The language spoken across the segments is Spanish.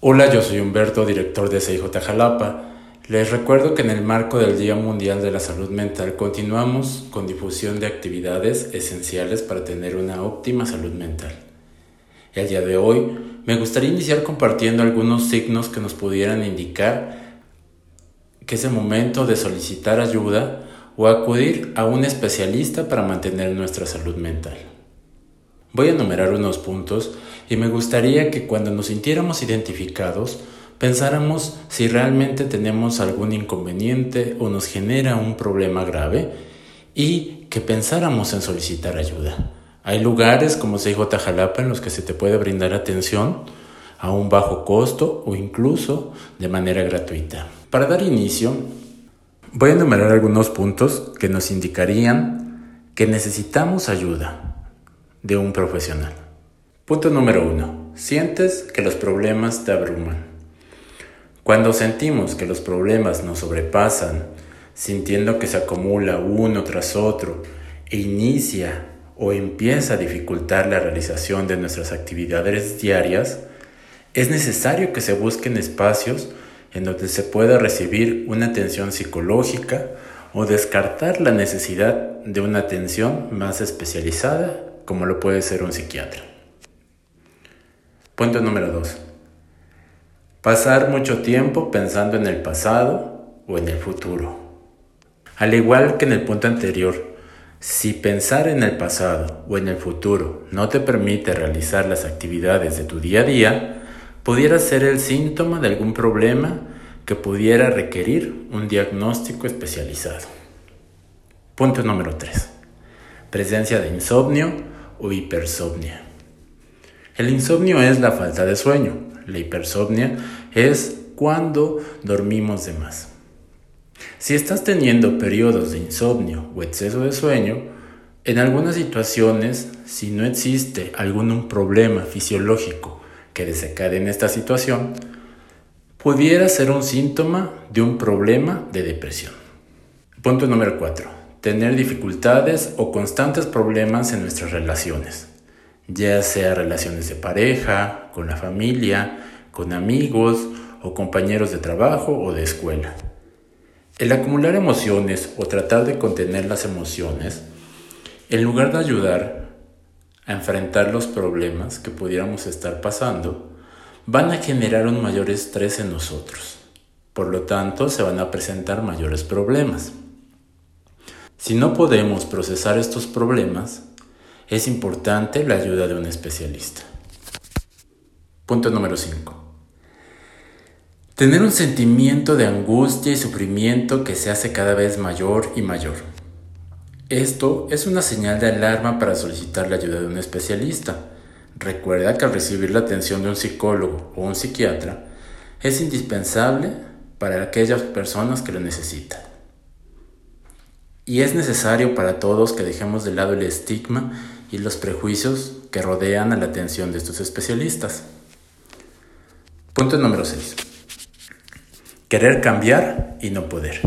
Hola, yo soy Humberto, director de CIJ Jalapa. Les recuerdo que en el marco del Día Mundial de la Salud Mental continuamos con difusión de actividades esenciales para tener una óptima salud mental. El día de hoy me gustaría iniciar compartiendo algunos signos que nos pudieran indicar que es el momento de solicitar ayuda o acudir a un especialista para mantener nuestra salud mental. Voy a enumerar unos puntos y me gustaría que cuando nos sintiéramos identificados pensáramos si realmente tenemos algún inconveniente o nos genera un problema grave y que pensáramos en solicitar ayuda. Hay lugares como CIJ Jalapa en los que se te puede brindar atención a un bajo costo o incluso de manera gratuita. Para dar inicio, voy a enumerar algunos puntos que nos indicarían que necesitamos ayuda de un profesional. Punto número uno. Sientes que los problemas te abruman. Cuando sentimos que los problemas nos sobrepasan, sintiendo que se acumula uno tras otro e inicia o empieza a dificultar la realización de nuestras actividades diarias, es necesario que se busquen espacios en donde se pueda recibir una atención psicológica o descartar la necesidad de una atención más especializada como lo puede ser un psiquiatra. Punto número 2. Pasar mucho tiempo pensando en el pasado o en el futuro. Al igual que en el punto anterior, si pensar en el pasado o en el futuro no te permite realizar las actividades de tu día a día, pudiera ser el síntoma de algún problema que pudiera requerir un diagnóstico especializado. Punto número 3. Presencia de insomnio o hipersomnia. El insomnio es la falta de sueño. La hipersomnia es cuando dormimos de más. Si estás teniendo periodos de insomnio o exceso de sueño, en algunas situaciones, si no existe algún problema fisiológico que desencadene esta situación, pudiera ser un síntoma de un problema de depresión. Punto número 4 tener dificultades o constantes problemas en nuestras relaciones, ya sea relaciones de pareja, con la familia, con amigos o compañeros de trabajo o de escuela. El acumular emociones o tratar de contener las emociones, en lugar de ayudar a enfrentar los problemas que pudiéramos estar pasando, van a generar un mayor estrés en nosotros. Por lo tanto, se van a presentar mayores problemas. Si no podemos procesar estos problemas, es importante la ayuda de un especialista. Punto número 5. Tener un sentimiento de angustia y sufrimiento que se hace cada vez mayor y mayor. Esto es una señal de alarma para solicitar la ayuda de un especialista. Recuerda que al recibir la atención de un psicólogo o un psiquiatra es indispensable para aquellas personas que lo necesitan. Y es necesario para todos que dejemos de lado el estigma y los prejuicios que rodean a la atención de estos especialistas. Punto número 6. Querer cambiar y no poder.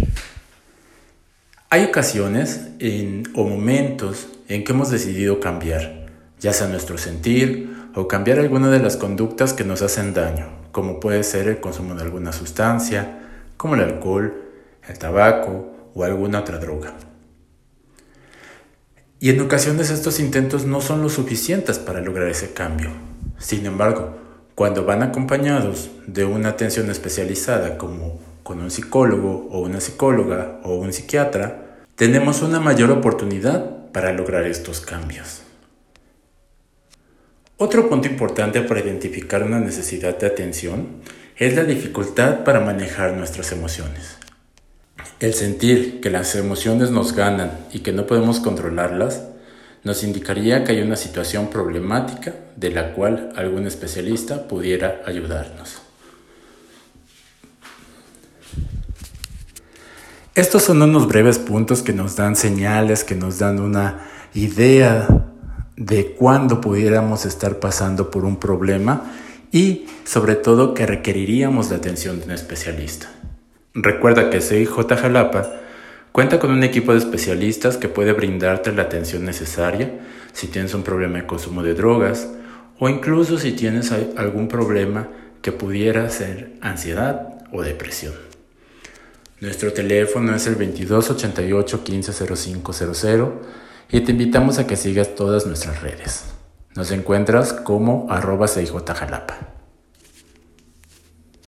Hay ocasiones o momentos en que hemos decidido cambiar, ya sea nuestro sentir o cambiar alguna de las conductas que nos hacen daño, como puede ser el consumo de alguna sustancia, como el alcohol, el tabaco o alguna otra droga. Y en ocasiones estos intentos no son lo suficientes para lograr ese cambio. Sin embargo, cuando van acompañados de una atención especializada como con un psicólogo o una psicóloga o un psiquiatra, tenemos una mayor oportunidad para lograr estos cambios. Otro punto importante para identificar una necesidad de atención es la dificultad para manejar nuestras emociones. El sentir que las emociones nos ganan y que no podemos controlarlas nos indicaría que hay una situación problemática de la cual algún especialista pudiera ayudarnos. Estos son unos breves puntos que nos dan señales, que nos dan una idea de cuándo pudiéramos estar pasando por un problema y sobre todo que requeriríamos la atención de un especialista. Recuerda que CIJ Jalapa cuenta con un equipo de especialistas que puede brindarte la atención necesaria si tienes un problema de consumo de drogas o incluso si tienes algún problema que pudiera ser ansiedad o depresión. Nuestro teléfono es el 2288 150500 y te invitamos a que sigas todas nuestras redes. Nos encuentras como arroba 6 Jalapa.